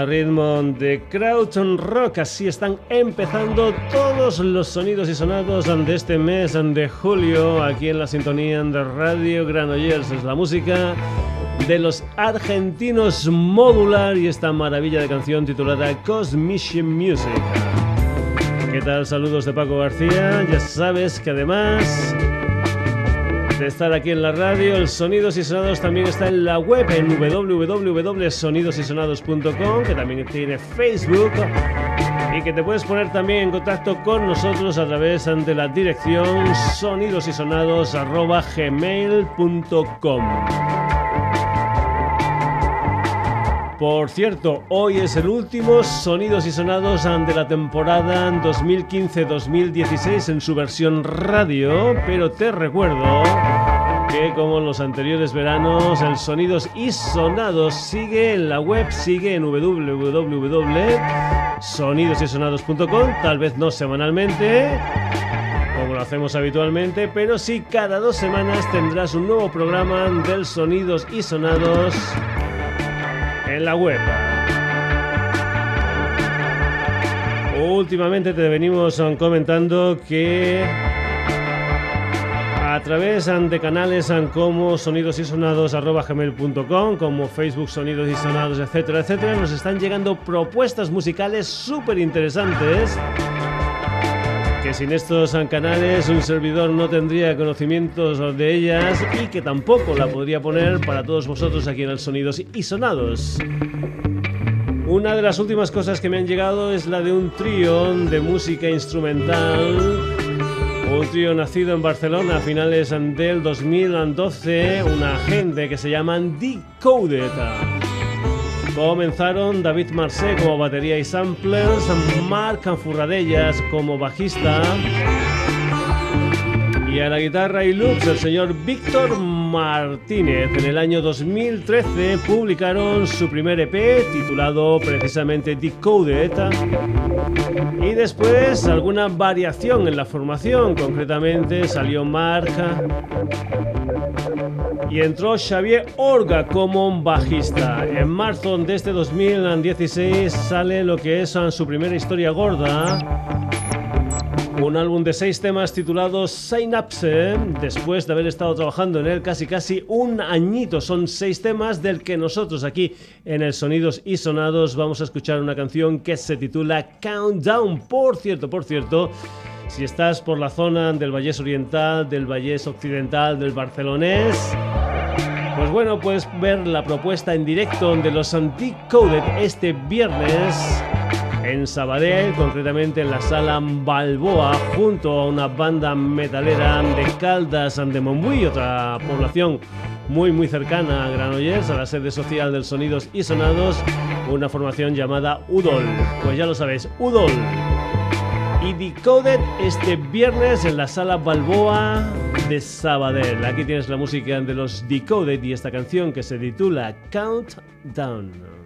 a ritmo de Crouton Rock. Así están empezando todos los sonidos y sonados de este mes de julio aquí en la sintonía de Radio Granollers. Es la música de los argentinos Modular y esta maravilla de canción titulada Cosmission Music. ¿Qué tal? Saludos de Paco García. Ya sabes que además estar aquí en la radio. El Sonidos y Sonados también está en la web en www.sonidosysonados.com, que también tiene Facebook y que te puedes poner también en contacto con nosotros a través de la dirección sonidosysonados.gmail.com. Por cierto, hoy es el último Sonidos y Sonados de la temporada 2015-2016 en su versión radio, pero te recuerdo que como en los anteriores veranos, el Sonidos y Sonados sigue en la web, sigue en www.sonidosysonados.com, tal vez no semanalmente, como lo hacemos habitualmente, pero sí cada dos semanas tendrás un nuevo programa del Sonidos y Sonados en la web. Últimamente te venimos comentando que a través de canales como sonidos y sonados como Facebook sonidos y sonados, etcétera, etcétera, nos están llegando propuestas musicales súper interesantes sin estos canales un servidor no tendría conocimientos de ellas y que tampoco la podría poner para todos vosotros aquí en el Sonidos y Sonados. Una de las últimas cosas que me han llegado es la de un trío de música instrumental. Un trío nacido en Barcelona a finales del 2012, una gente que se llaman Decoded. Comenzaron David Marcé como batería y samplers, Marc Anfurradellas como bajista y a la guitarra y loops el señor Víctor Martínez. En el año 2013 publicaron su primer EP titulado precisamente Decoded y después alguna variación en la formación, concretamente salió Marca y entró Xavier Orga como bajista. En marzo de este 2016 sale lo que es su primera historia gorda. Un álbum de seis temas titulado Synapse, después de haber estado trabajando en él casi casi un añito. Son seis temas del que nosotros aquí en el Sonidos y Sonados vamos a escuchar una canción que se titula Countdown. Por cierto, por cierto, si estás por la zona del Vallés Oriental, del Vallés Occidental, del Barcelonés, pues bueno, puedes ver la propuesta en directo de los Coded este viernes en Sabadell, concretamente en la sala Balboa, junto a una banda metalera de Caldas de Montbui, otra población muy muy cercana a Granollers, a la sede social del Sonidos y Sonados, una formación llamada Udol. Pues ya lo sabéis, Udol y Decoded este viernes en la sala Balboa de Sabadell. Aquí tienes la música de los Decoded y esta canción que se titula Countdown.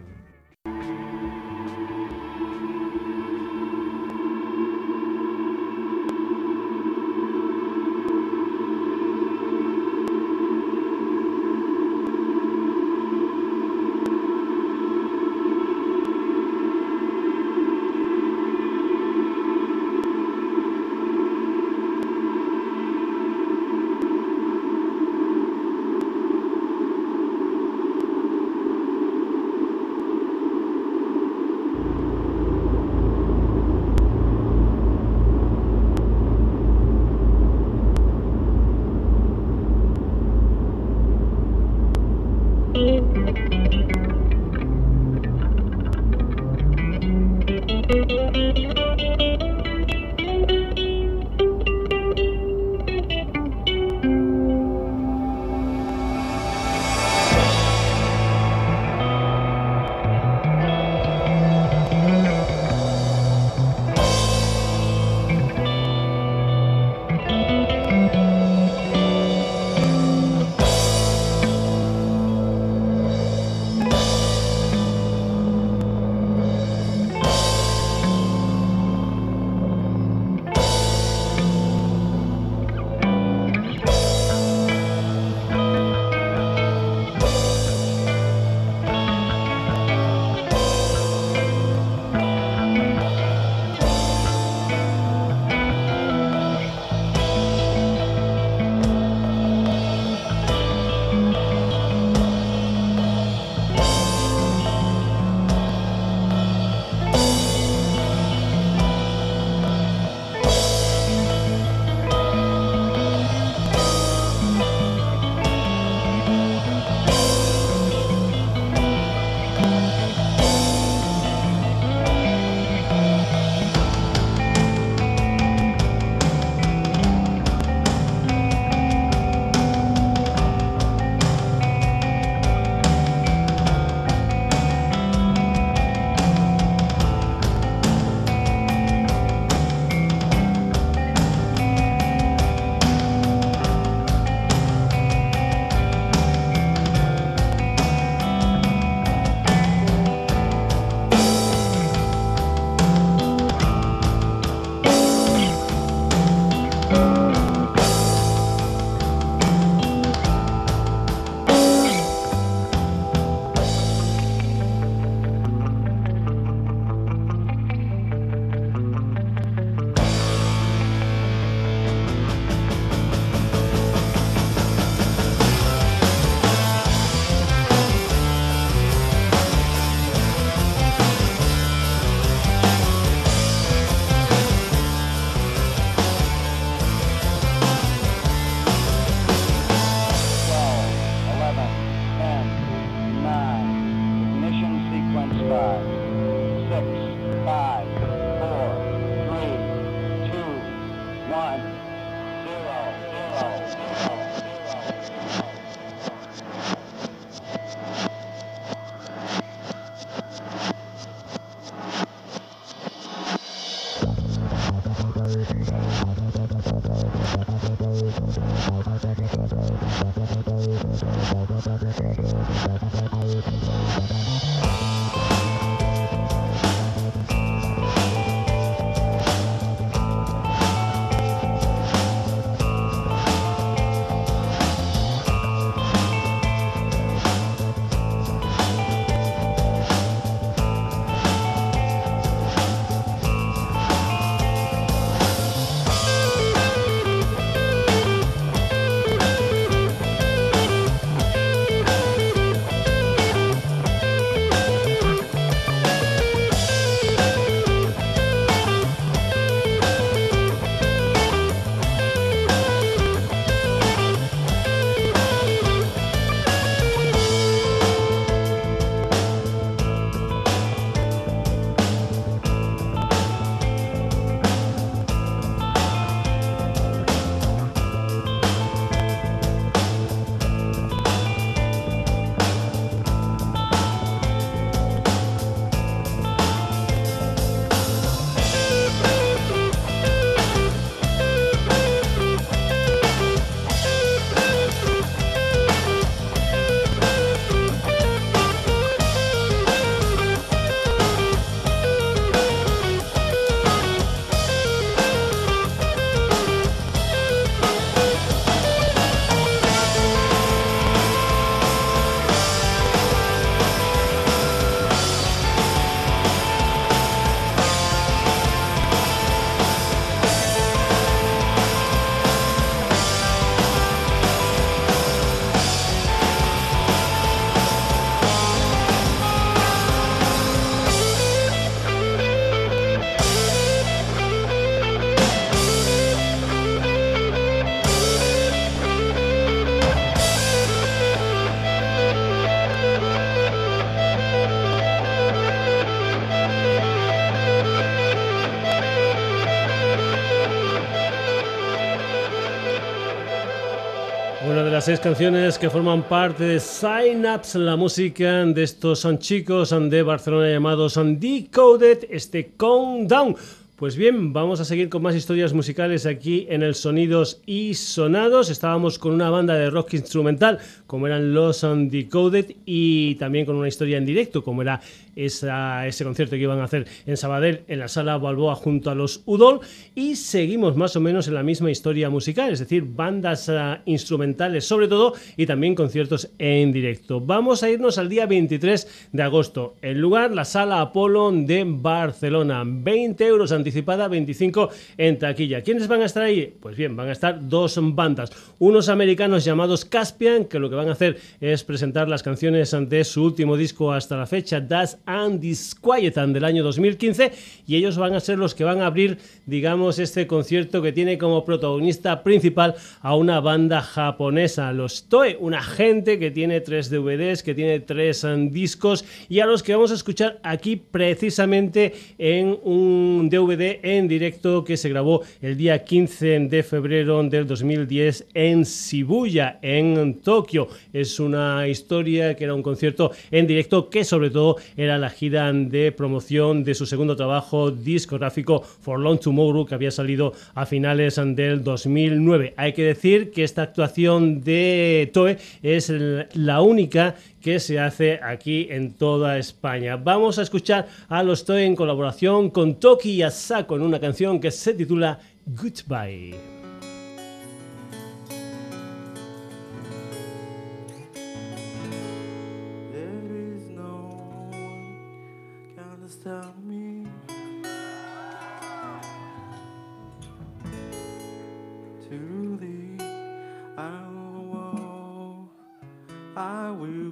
Seis canciones que forman parte de Synapse, la música de estos son chicos de Barcelona llamados Decoded, este Countdown. Pues bien, vamos a seguir con más historias musicales aquí en el Sonidos y Sonados. Estábamos con una banda de rock instrumental como eran los Decoded y también con una historia en directo como era ese concierto que iban a hacer en Sabadell, en la sala Balboa junto a los Udol. Y seguimos más o menos en la misma historia musical, es decir, bandas ah, instrumentales sobre todo y también conciertos en directo. Vamos a irnos al día 23 de agosto. El lugar, la sala Apolo de Barcelona. 20 euros anticipada, 25 en taquilla. ¿Quiénes van a estar ahí? Pues bien, van a estar dos bandas. Unos americanos llamados Caspian, que lo que van a hacer es presentar las canciones de su último disco hasta la fecha, Das and Disquietan del año 2015 y ellos van a ser los que van a abrir, digamos, este concierto que tiene como protagonista principal a una banda japonesa, los Toe, una gente que tiene tres DVDs, que tiene tres um, discos y a los que vamos a escuchar aquí precisamente en un DVD en directo que se grabó el día 15 de febrero del 2010 en Shibuya, en Tokio. Es una historia que era un concierto en directo que sobre todo era la gira de promoción de su segundo trabajo discográfico For Long Tomorrow que había salido a finales del 2009. Hay que decir que esta actuación de Toe es la única que se hace aquí en toda España. Vamos a escuchar a los Toe en colaboración con Toki Asako en una canción que se titula Goodbye.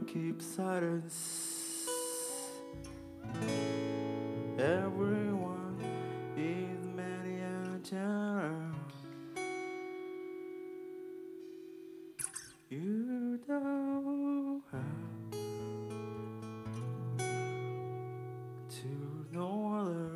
Keep silence. Everyone is many a time. You don't have to know others.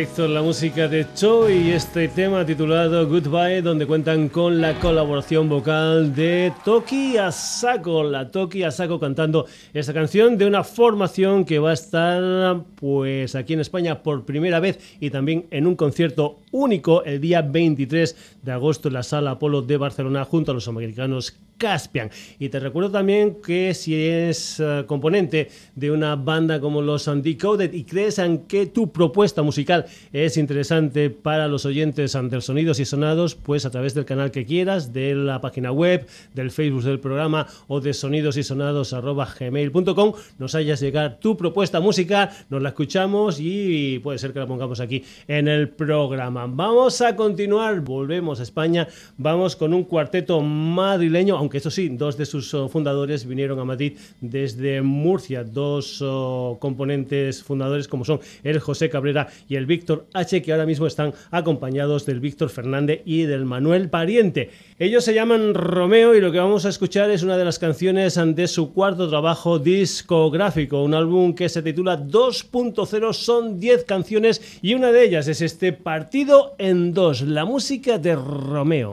Directo la música de Cho y este tema titulado Goodbye, donde cuentan con la colaboración vocal de Toki Asako, la Toki Asako cantando esta canción de una formación que va a estar pues aquí en España por primera vez y también en un concierto único el día 23 de agosto en la Sala Apolo de Barcelona junto a los americanos Caspian. Y te recuerdo también que si es eh, componente de una banda como los Undecoded y crees en que tu propuesta musical es interesante para los oyentes ante sonidos y sonados, pues a través del canal que quieras, de la página web, del Facebook del programa o de sonidos y sonados gmail.com, nos hayas llegar tu propuesta musical, nos la escuchamos y puede ser que la pongamos aquí en el programa. Vamos a continuar, volvemos a España, vamos con un cuarteto madrileño, aunque eso sí, dos de sus oh, fundadores vinieron a Madrid desde Murcia, dos oh, componentes fundadores como son el José Cabrera y el Víctor H, que ahora mismo están acompañados del Víctor Fernández y del Manuel Pariente. Ellos se llaman Romeo y lo que vamos a escuchar es una de las canciones de su cuarto trabajo discográfico, un álbum que se titula 2.0, son 10 canciones y una de ellas es este Partido en dos, la música de Romeo.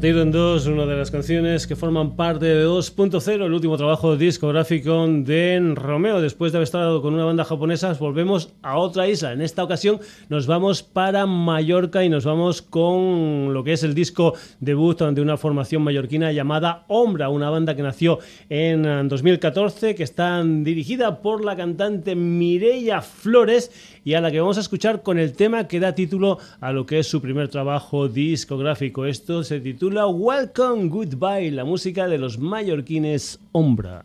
Partido en dos, una de las canciones que forman parte de 2.0, el último trabajo discográfico de Romeo. Después de haber estado con una banda japonesa, volvemos a otra isla. En esta ocasión nos vamos para Mallorca y nos vamos con lo que es el disco debut de una formación mallorquina llamada Ombra, una banda que nació en 2014, que está dirigida por la cantante Mireia Flores y a la que vamos a escuchar con el tema que da título a lo que es su primer trabajo discográfico. Esto se titula Welcome Goodbye, la música de los mallorquines Ombra.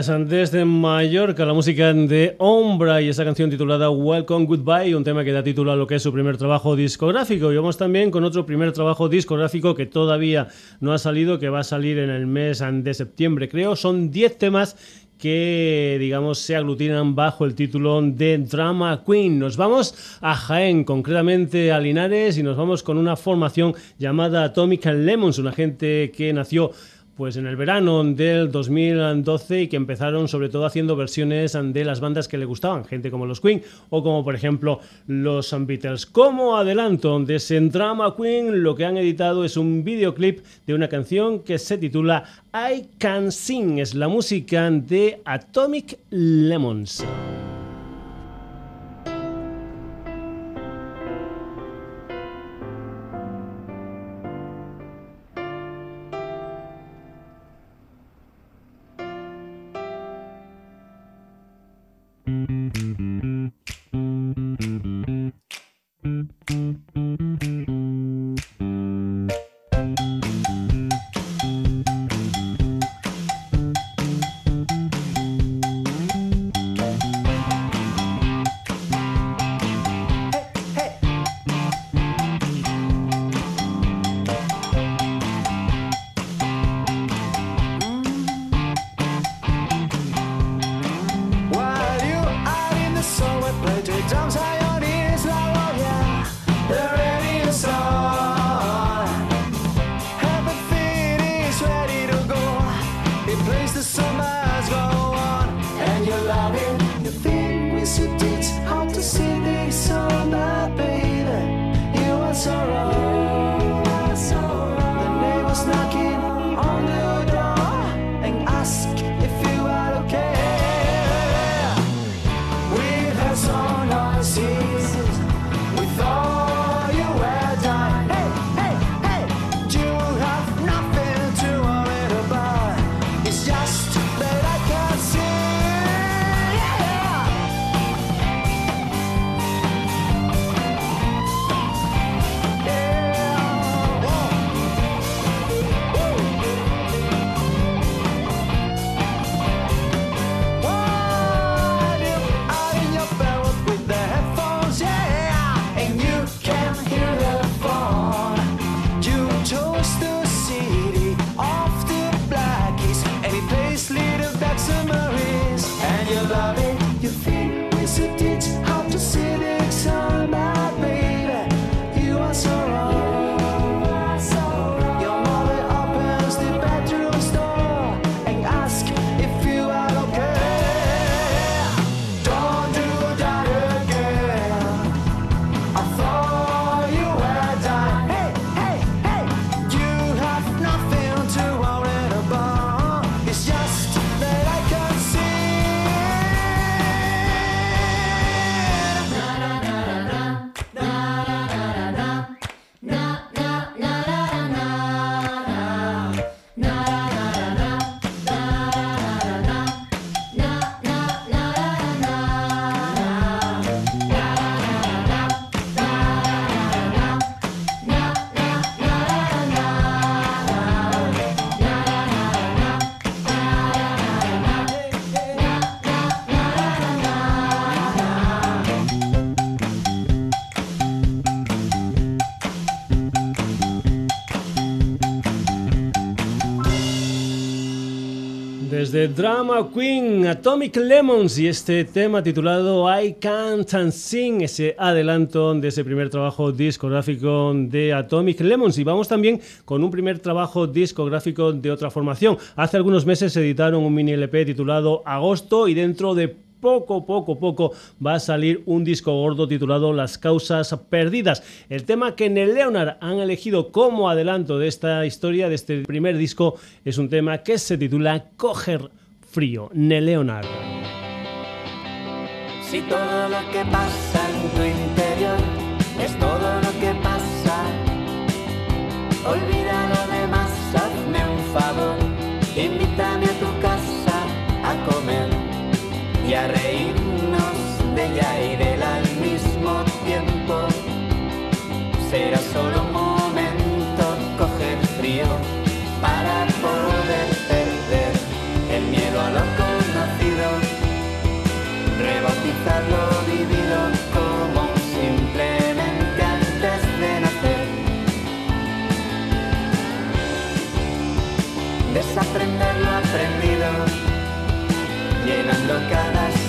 Desde Mallorca la música de Ombra y esa canción titulada Welcome Goodbye, un tema que da título a lo que es su primer trabajo discográfico. Y vamos también con otro primer trabajo discográfico que todavía no ha salido, que va a salir en el mes de septiembre, creo. Son 10 temas que, digamos, se aglutinan bajo el título de Drama Queen. Nos vamos a Jaén, concretamente a Linares, y nos vamos con una formación llamada Atomic Lemons, una gente que nació pues en el verano del 2012 y que empezaron sobre todo haciendo versiones de las bandas que le gustaban, gente como los Queen o como por ejemplo los Beatles. Como adelanto de ese drama Queen, lo que han editado es un videoclip de una canción que se titula I Can Sing, es la música de Atomic Lemons. De Drama Queen, Atomic Lemons y este tema titulado I Can't and Sing, ese adelanto de ese primer trabajo discográfico de Atomic Lemons. Y vamos también con un primer trabajo discográfico de otra formación. Hace algunos meses editaron un mini LP titulado Agosto y dentro de poco, poco, poco va a salir un disco gordo titulado Las causas perdidas. El tema que en el Leonard han elegido como adelanto de esta historia, de este primer disco, es un tema que se titula Coger frío. Leonard. Si todo lo que pasa en tu interior es todo lo que pasa, y a reírnos de ella y de él al mismo tiempo. Será solo un momento coger frío para poder perder el miedo a lo conocido, rebautizar lo vivido como simplemente antes de nacer. Desaprender lo aprendido, llenando cada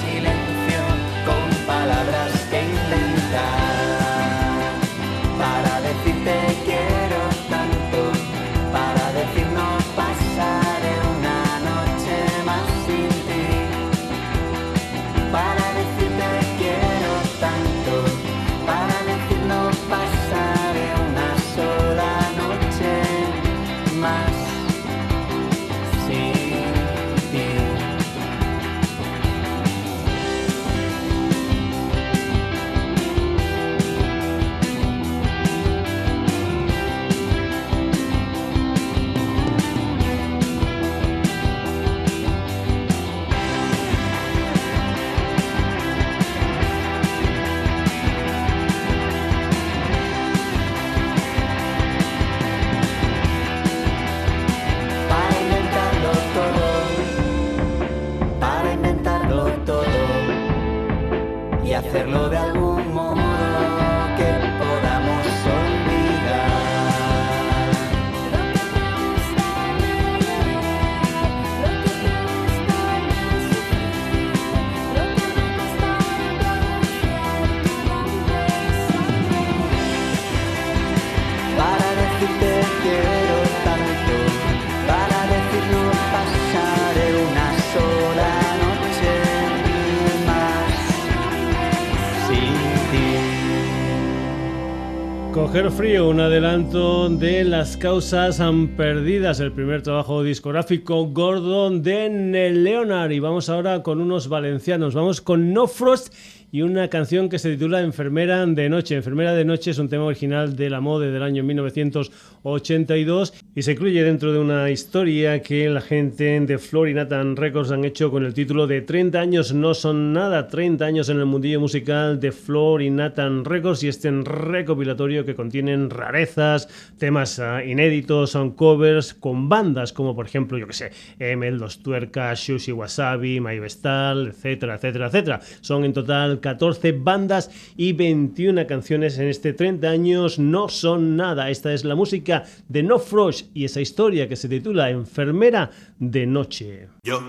un adelanto de las causas perdidas, el primer trabajo discográfico Gordon de Leonard. Y vamos ahora con unos valencianos, vamos con No Frost y una canción que se titula Enfermera de Noche. Enfermera de Noche es un tema original de la mode del año 1982 y se incluye dentro de una historia que la gente de Flor y Nathan Records han hecho con el título de 30 años no son nada, 30 años en el mundillo musical de Flor y Nathan Records y este recopilatorio que contienen rarezas, temas ah, inéditos, son covers con bandas como por ejemplo, yo que sé, Emel, Los Tuercas, Shushi Wasabi, My Vestal, etcétera, etcétera, etcétera. Son en total 14 bandas y 21 canciones en este 30 años no son nada. Esta es la música de No Frost y esa historia que se titula Enfermera de Noche. Yo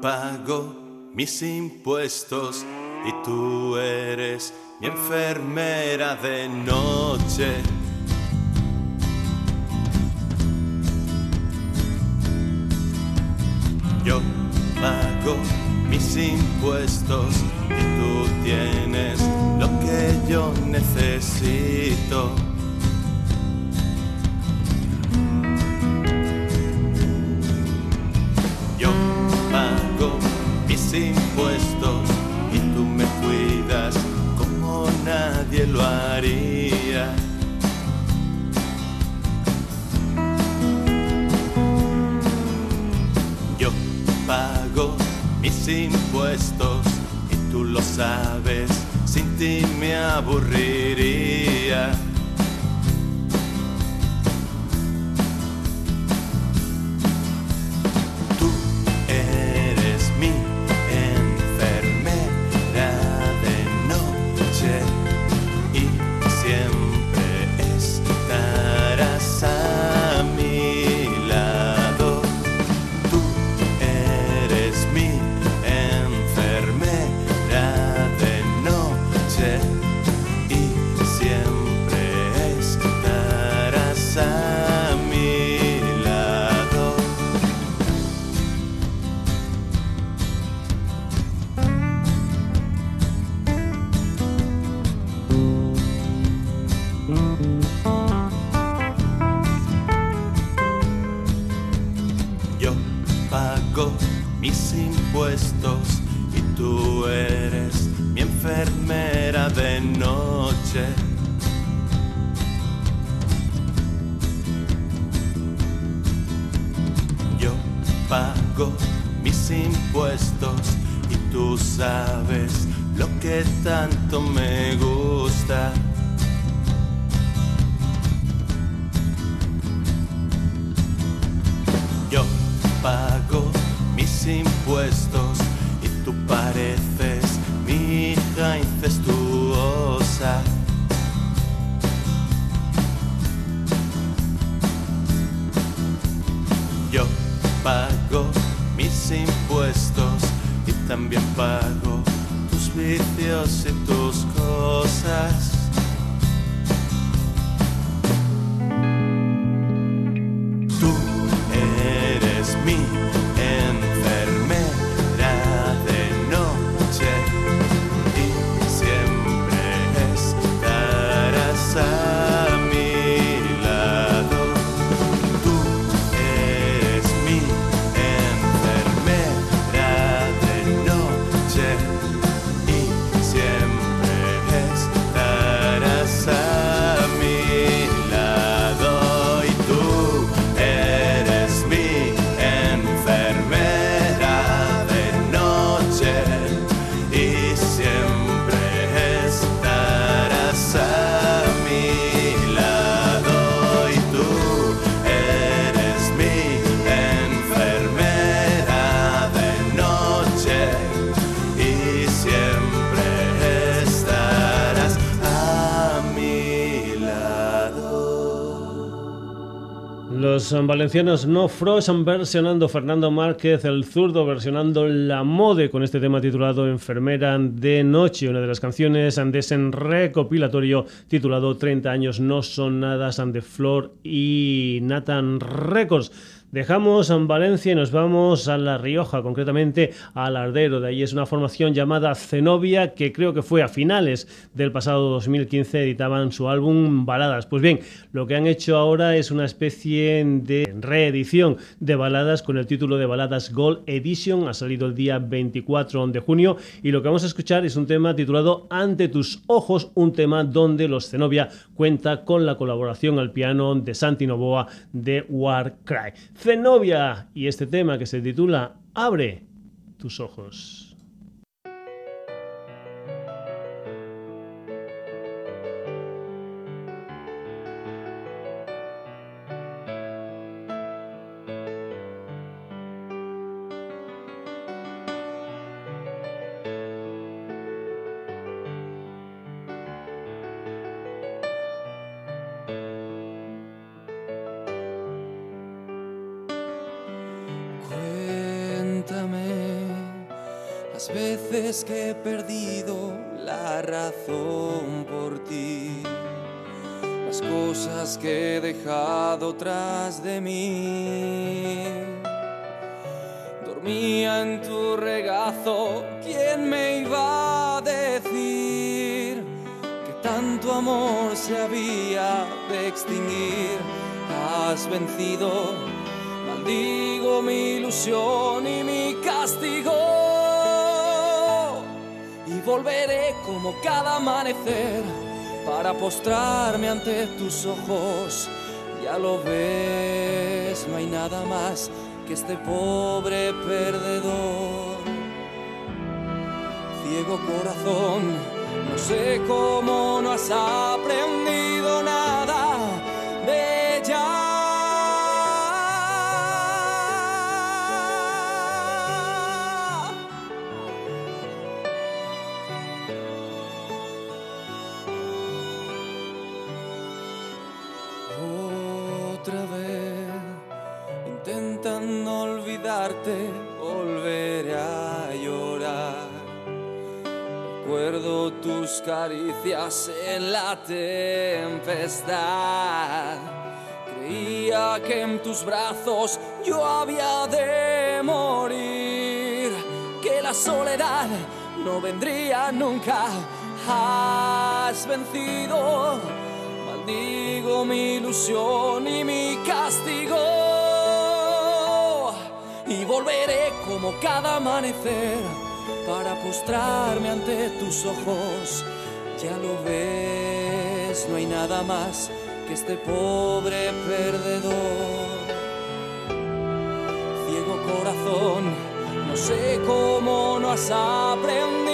pago mis impuestos y tú eres mi enfermera de noche. Yo pago mis impuestos tienes lo que yo necesito. Yo pago mis impuestos y tú me cuidas como nadie lo haría. Yo pago mis impuestos sabes, sin ti me aburriría. Pago mis impuestos y tú sabes lo que tanto me gusta. Yo pago mis impuestos y tú pareces mi hija incestuosa. También pago tus vicios y tus cosas. Los valencianos No Frost versionando Fernando Márquez, el zurdo versionando La Mode con este tema titulado Enfermera de Noche, una de las canciones de ese recopilatorio titulado 30 años no son nada, de Flor y Nathan Records. Dejamos en Valencia y nos vamos a La Rioja, concretamente a Lardero. De ahí es una formación llamada Zenobia, que creo que fue a finales del pasado 2015, editaban su álbum Baladas. Pues bien, lo que han hecho ahora es una especie de reedición de baladas con el título de Baladas Gold Edition. Ha salido el día 24 de junio y lo que vamos a escuchar es un tema titulado Ante tus ojos, un tema donde los Zenobia cuenta con la colaboración al piano de Santi Novoa de Warcry. Zenobia y este tema que se titula Abre tus ojos. Que he perdido la razón por ti, las cosas que he dejado tras de mí. Dormía en tu regazo, ¿quién me iba a decir que tanto amor se había de extinguir? Has vencido, maldigo mi ilusión y mi castigo volveré como cada amanecer para postrarme ante tus ojos. Ya lo ves, no hay nada más que este pobre perdedor. Ciego corazón, no sé cómo no has aprendido en la tempestad. Creía que en tus brazos yo había de morir, que la soledad no vendría nunca. Has vencido, maldigo mi ilusión y mi castigo y volveré como cada amanecer para postrarme ante tus ojos. Ya lo ves, no hay nada más que este pobre perdedor. Ciego corazón, no sé cómo no has aprendido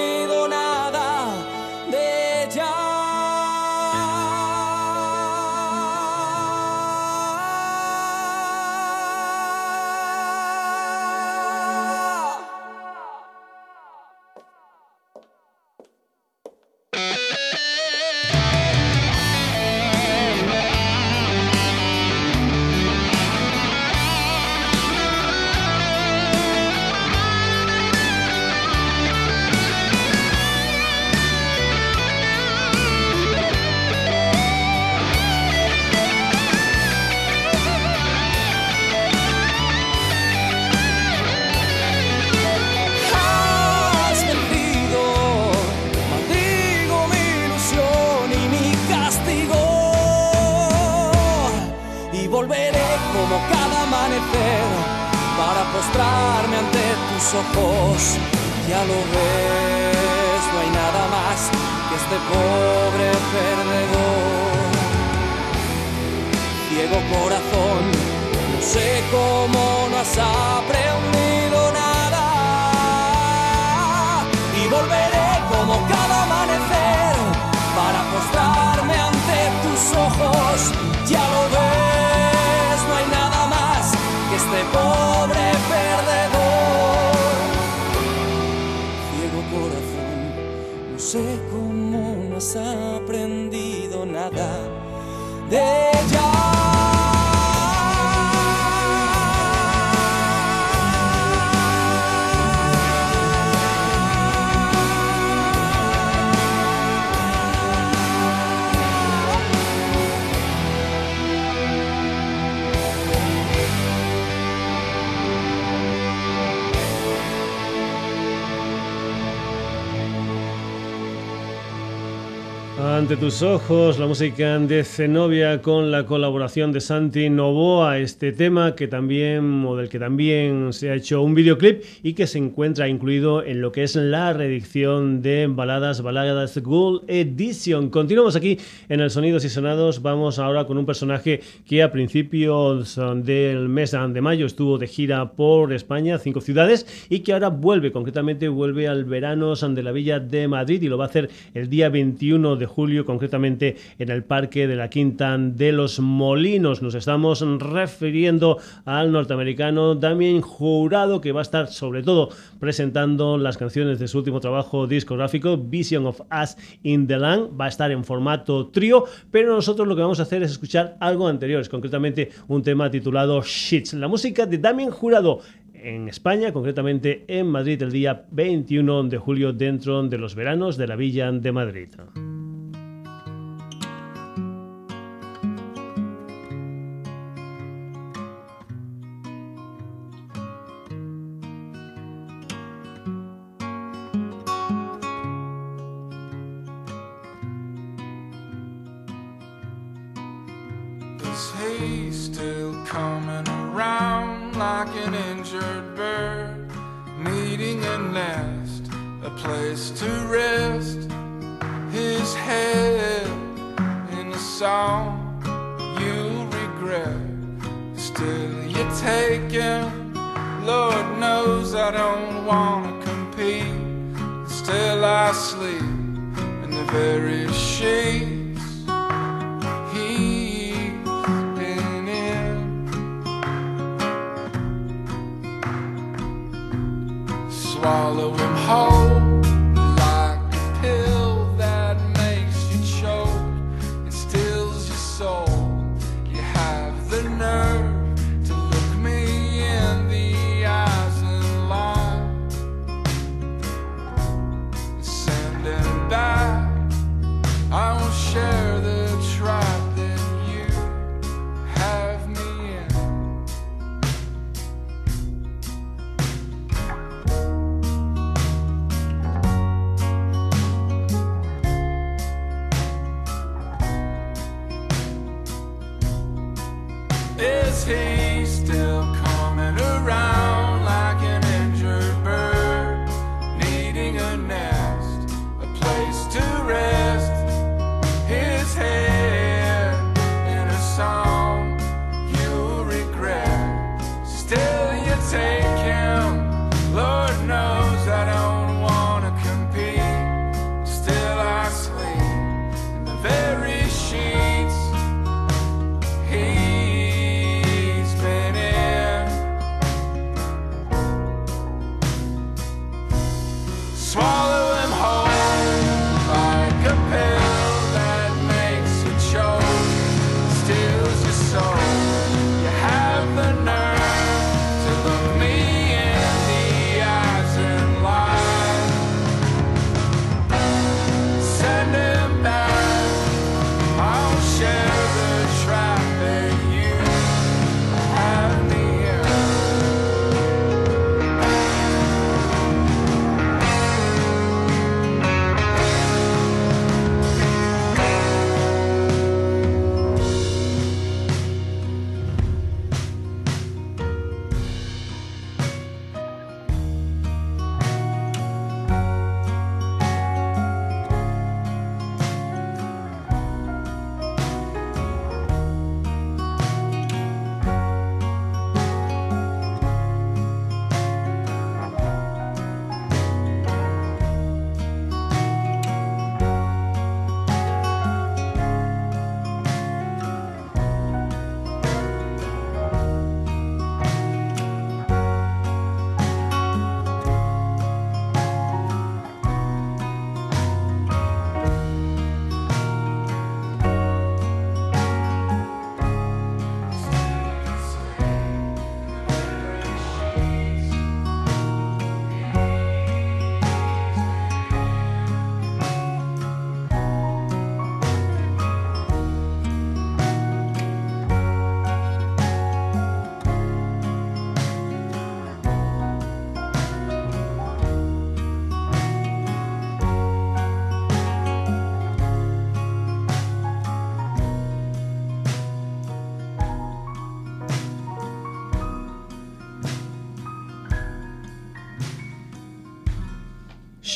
tus ojos, la música de Zenobia con la colaboración de Santi Novoa, este tema que también, o del que también se ha hecho un videoclip y que se encuentra incluido en lo que es la reedición de Baladas, Baladas Gold Edition. Continuamos aquí en el Sonidos y Sonados, vamos ahora con un personaje que a principios del mes de mayo estuvo de gira por España, cinco ciudades, y que ahora vuelve, concretamente vuelve al verano de la Villa de Madrid y lo va a hacer el día 21 de julio, concretamente en el Parque de la Quinta de los Molinos. Nos estamos refiriendo al norteamericano Damien Jurado, que va a estar sobre todo presentando las canciones de su último trabajo discográfico, Vision of Us in the Land. Va a estar en formato trío, pero nosotros lo que vamos a hacer es escuchar algo anterior, es concretamente un tema titulado Shits. La música de Damien Jurado en España, concretamente en Madrid, el día 21 de julio, dentro de los veranos de la Villa de Madrid.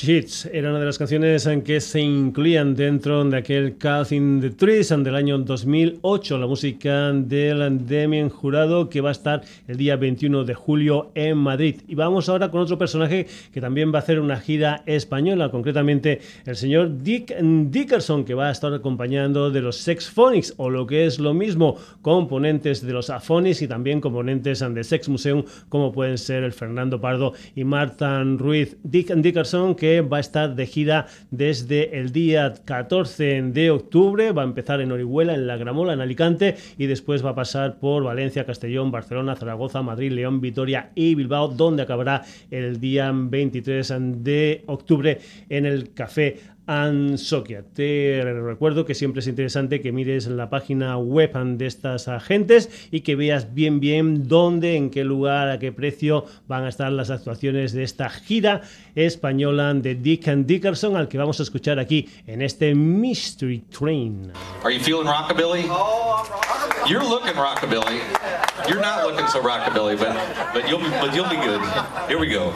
Sheets era una de las canciones en que se incluían dentro de aquel Cast in the Trees del año 2008, la música del Demian Jurado que va a estar el día 21 de julio en Madrid. Y vamos ahora con otro personaje que también va a hacer una gira española, concretamente el señor Dick Dickerson, que va a estar acompañando de los Sex Phonics, o lo que es lo mismo, componentes de los Aphonics y también componentes de Sex Museum, como pueden ser el Fernando Pardo y Marta Ruiz. Dick Dickerson que va a estar de gira desde el día 14 de octubre, va a empezar en Orihuela, en La Gramola, en Alicante, y después va a pasar por Valencia, Castellón, Barcelona, Zaragoza, Madrid, León, Vitoria y Bilbao, donde acabará el día 23 de octubre en el Café Ansokia. Te recuerdo que siempre es interesante que mires la página web de estas agentes y que veas bien bien dónde, en qué lugar, a qué precio van a estar las actuaciones de esta gira española de Dick and Dickerson al que vamos a escuchar aquí en este Mystery Train. Are you feeling rockabilly? Oh, rockabilly. You're looking rockabilly. You're not looking so rockabilly, but but you'll but you'll be good. Here we go.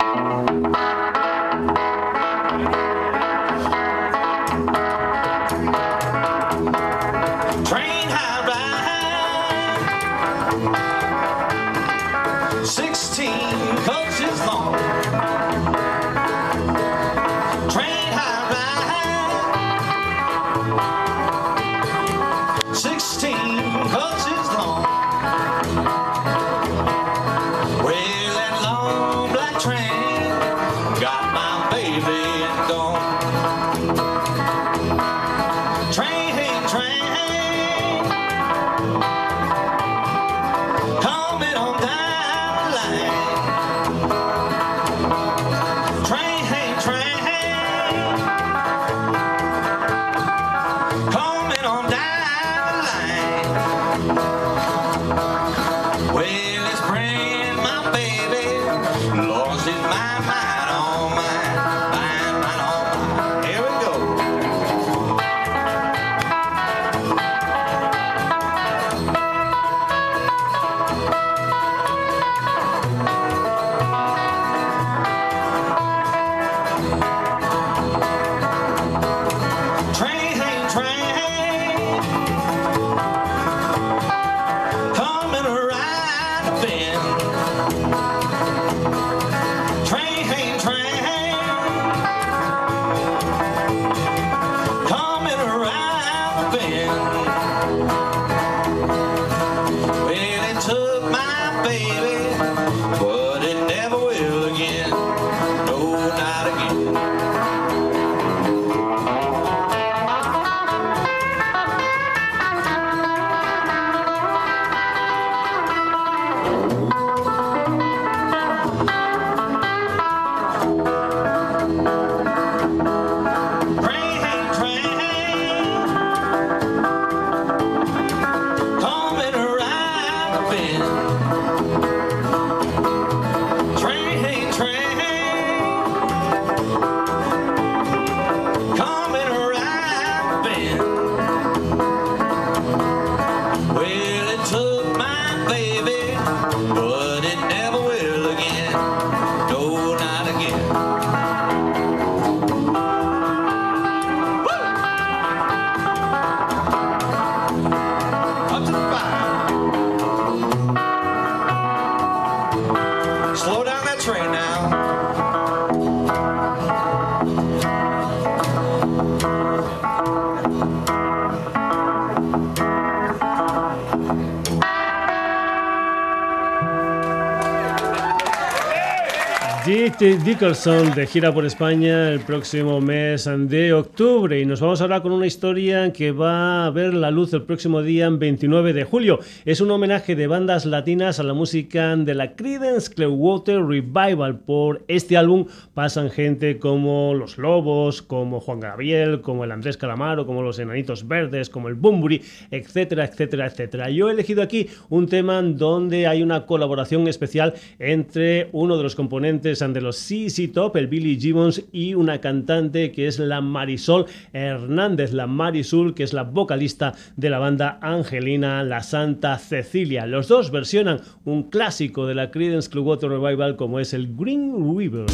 Dickerson de gira por España el próximo mes de octubre y nos vamos a hablar con una historia que va a ver la luz el próximo día 29 de julio. Es un homenaje de bandas latinas a la música de la Creedence Clearwater Revival. Por este álbum pasan gente como Los Lobos, como Juan Gabriel, como el Andrés Calamaro, como los Enanitos Verdes, como el Bumburi, etcétera, etcétera, etcétera. Yo he elegido aquí un tema donde hay una colaboración especial entre uno de los componentes de los CC Top, el Billy Gibbons y una cantante que es la Marisol Hernández, la Marisol, que es la vocalista de la banda Angelina La Santa Cecilia. Los dos versionan un clásico de la Creedence Clearwater Revival como es el Green River.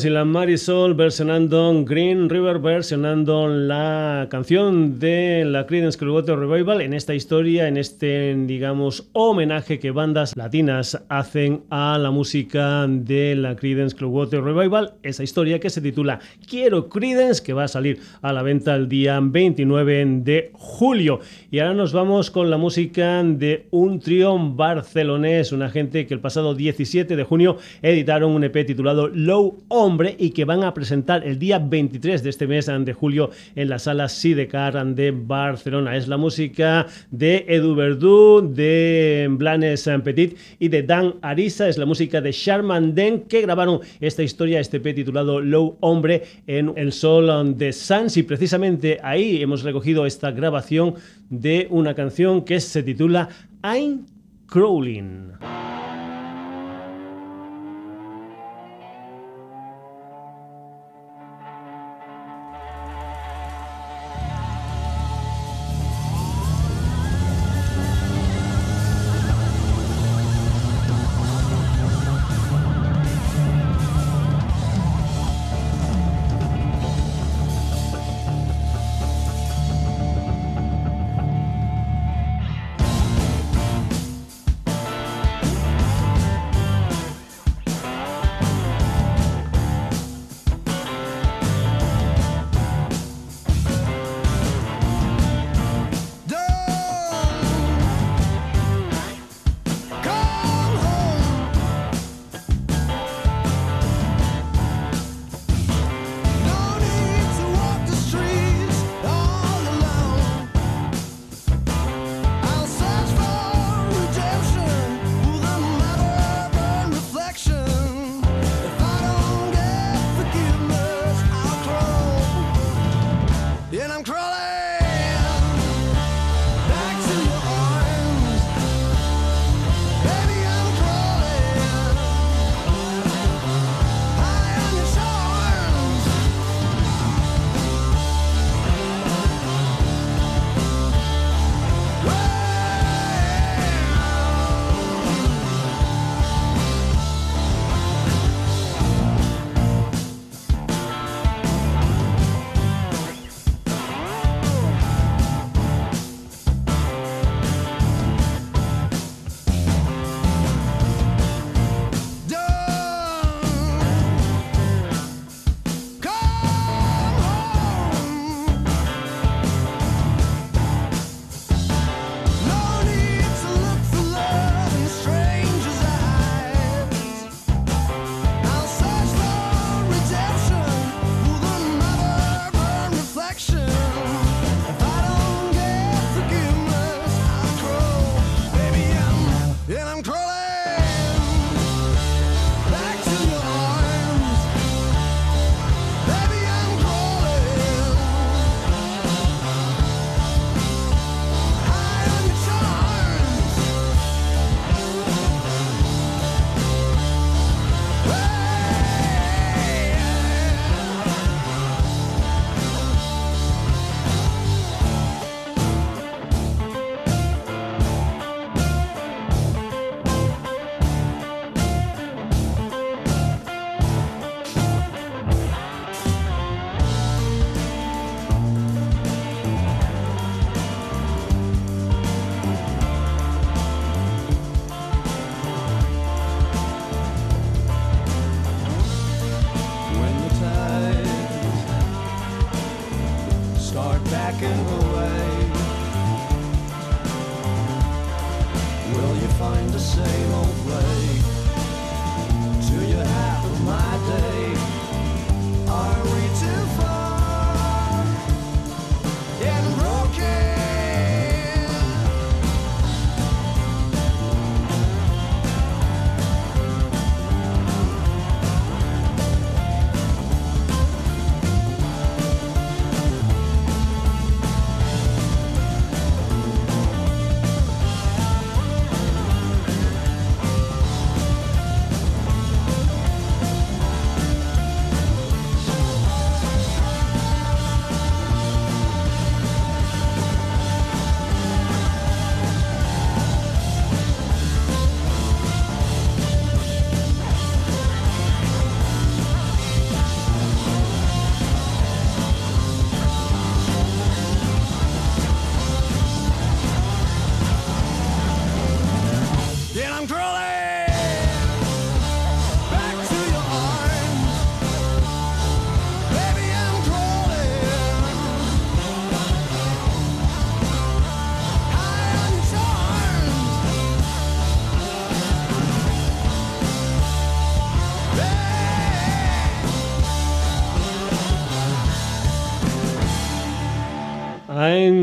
Gibbons y la Marisol versionando Green River, versionando la canción de la Creedence Clearwater Revival en esta historia, en este, digamos, homenaje que bandas latinas hacen a la música de la Creedence Clearwater Revival. Esa historia que se titula Quiero Creedence, que va a salir a la venta el día 29 de julio. Y ahora nos vamos con la música de un trío barcelonés, una gente que el pasado 17 de junio editaron un EP titulado Low Y que van a presentar el día 23 de este mes de julio en la sala Sidecar de Barcelona. Es la música de Edu Verdú, de Blanes Petit y de Dan Arisa. Es la música de Sharman Den que grabaron esta historia, este P titulado Low Hombre en el Sol de Sans y precisamente ahí hemos recogido esta grabación de una canción que se titula I'm Crawling.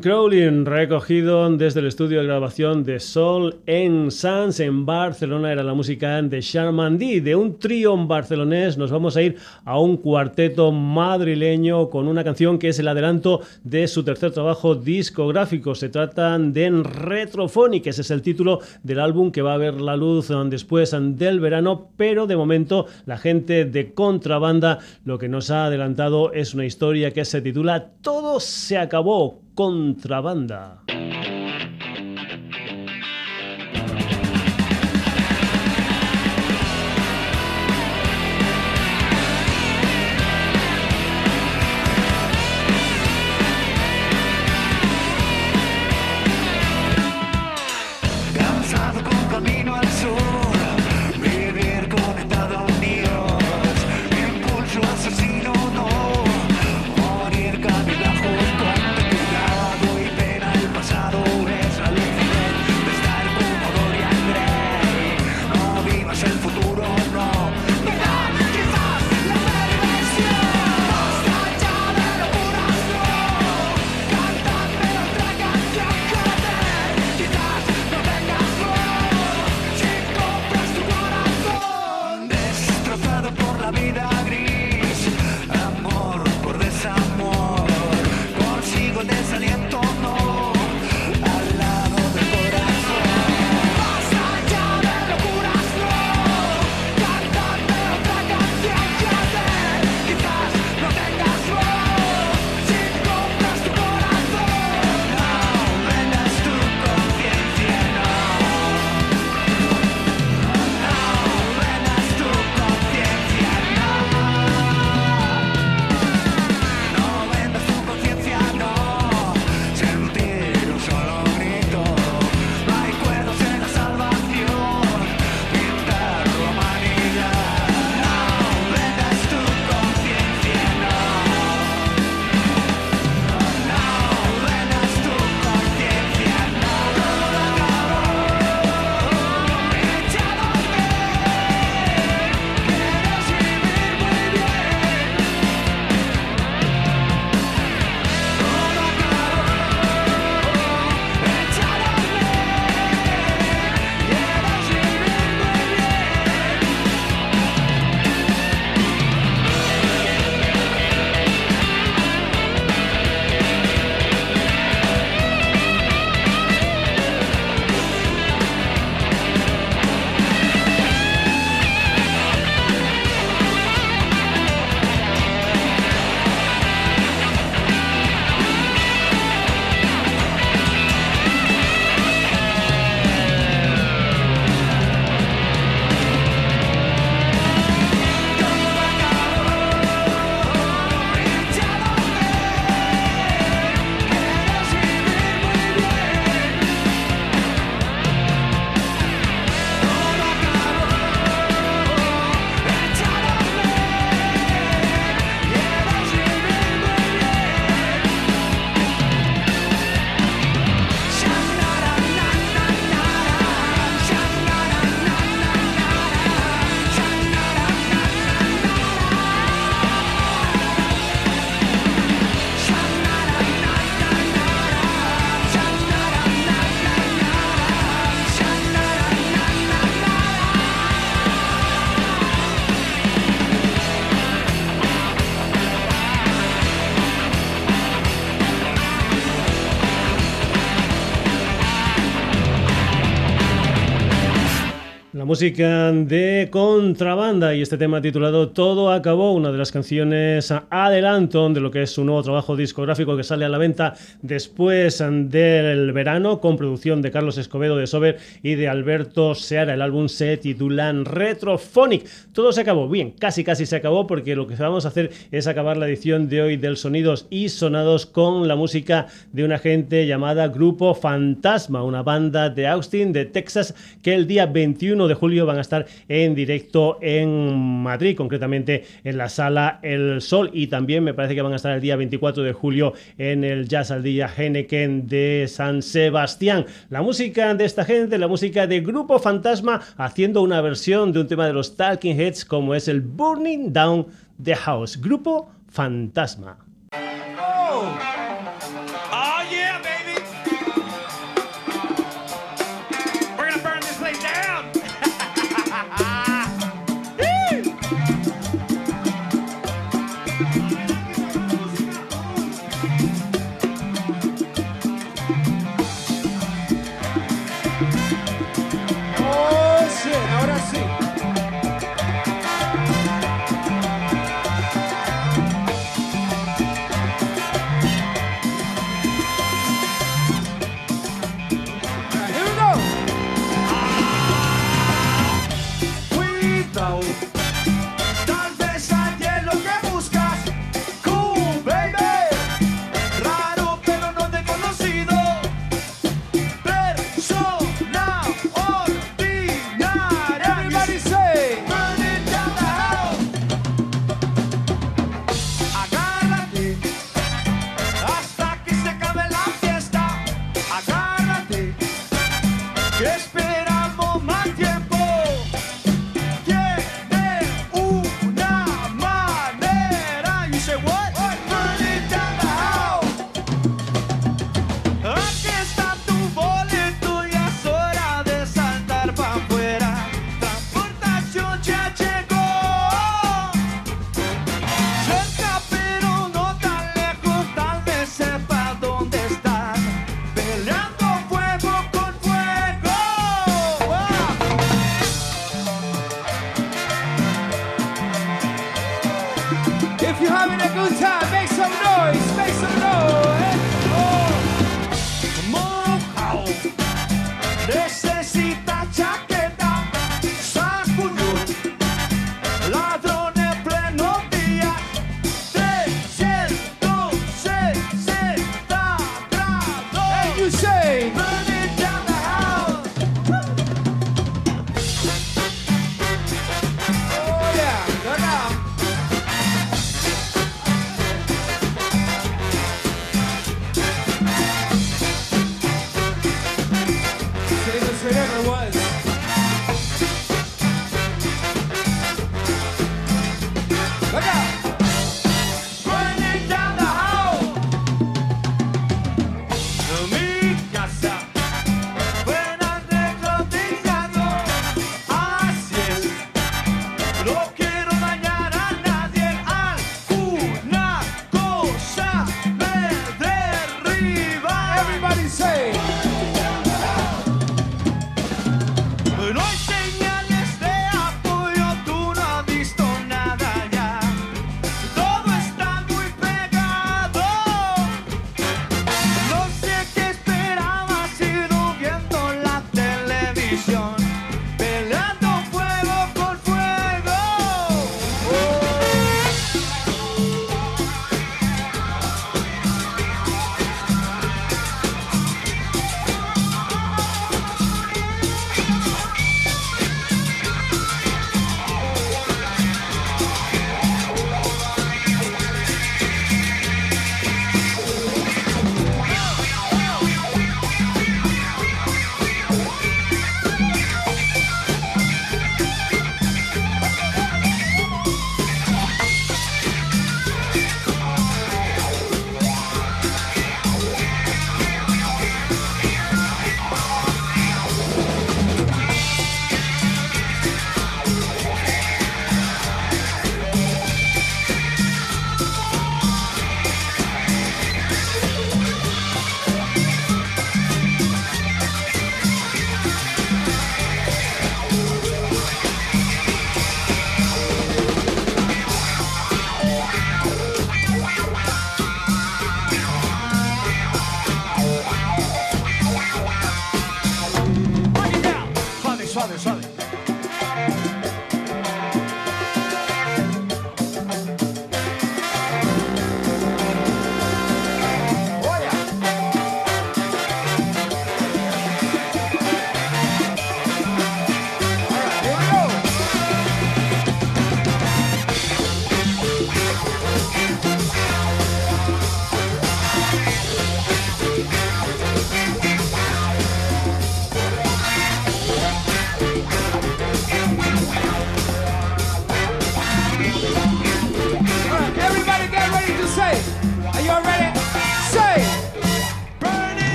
Recogido desde el estudio de grabación de Sol en Sans en Barcelona, era la música de Sharman D. De un trío barcelonés nos vamos a ir a un cuarteto madrileño con una canción que es el adelanto de su tercer trabajo discográfico. Se trata de Retrophonic, ese es el título del álbum que va a ver la luz después del verano, pero de momento la gente de Contrabanda lo que nos ha adelantado es una historia que se titula Todo se acabó Contrabanda. Música de contrabanda y este tema titulado Todo acabó, una de las canciones adelanto de lo que es su nuevo trabajo discográfico que sale a la venta después del verano con producción de Carlos Escobedo de Sober y de Alberto Seara. El álbum se titula Retrophonic. Todo se acabó, bien, casi casi se acabó porque lo que vamos a hacer es acabar la edición de hoy del Sonidos y Sonados con la música de una gente llamada Grupo Fantasma, una banda de Austin, de Texas, que el día 21 de julio van a estar en directo en Madrid, concretamente en la sala El Sol y también me parece que van a estar el día 24 de julio en el Jazz al Día de San Sebastián. La música de esta gente, la música de Grupo Fantasma haciendo una versión de un tema de los Talking Heads como es el Burning Down the House. Grupo Fantasma. suave,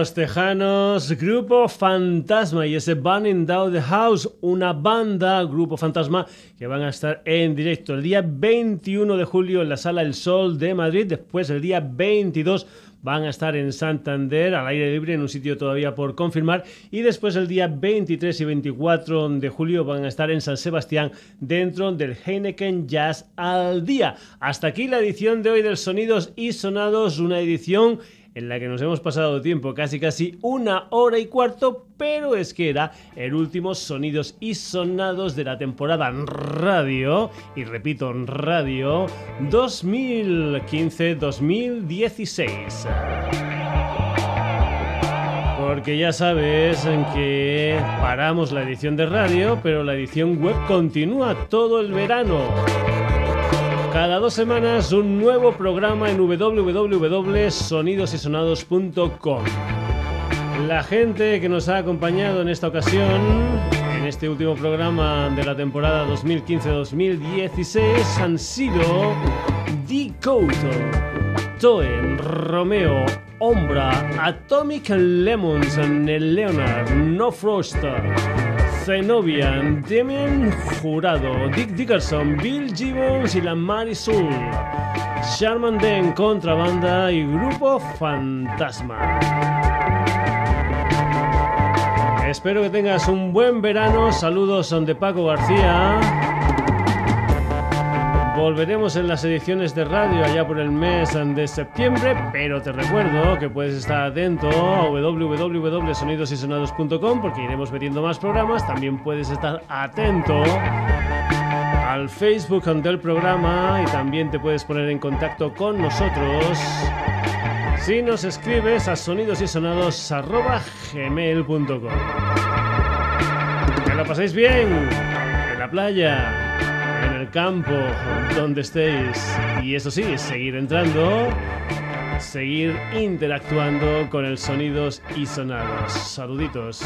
Los Tejanos, Grupo Fantasma y ese Burning Down the House, una banda, Grupo Fantasma, que van a estar en directo el día 21 de julio en la Sala El Sol de Madrid, después el día 22 van a estar en Santander al aire libre en un sitio todavía por confirmar y después el día 23 y 24 de julio van a estar en San Sebastián dentro del Heineken Jazz al día. Hasta aquí la edición de hoy del Sonidos y Sonados, una edición en la que nos hemos pasado tiempo, casi casi una hora y cuarto, pero es que era el último Sonidos y Sonados de la temporada radio, y repito, radio, 2015-2016. Porque ya sabes que paramos la edición de radio, pero la edición web continúa todo el verano. Cada dos semanas un nuevo programa en www.sonidosysonados.com. La gente que nos ha acompañado en esta ocasión, en este último programa de la temporada 2015-2016, han sido Decode, Toen, Romeo, Ombra, Atomic Lemons, Leonard, No Froster. Zenobian, Demian Jurado, Dick Dickerson, Bill Gibbons y la Marisol, Sharman Den, Contrabanda y Grupo Fantasma. Espero que tengas un buen verano. Saludos son de Paco García. Volveremos en las ediciones de radio allá por el mes de septiembre, pero te recuerdo que puedes estar atento a www.sonidosysonados.com porque iremos metiendo más programas. También puedes estar atento al Facebook del programa y también te puedes poner en contacto con nosotros si nos escribes a sonidosysonados.gmail.com Que lo paséis bien en la playa el campo, donde estéis. Y eso sí, seguir entrando, seguir interactuando con el sonidos y sonados. Saluditos.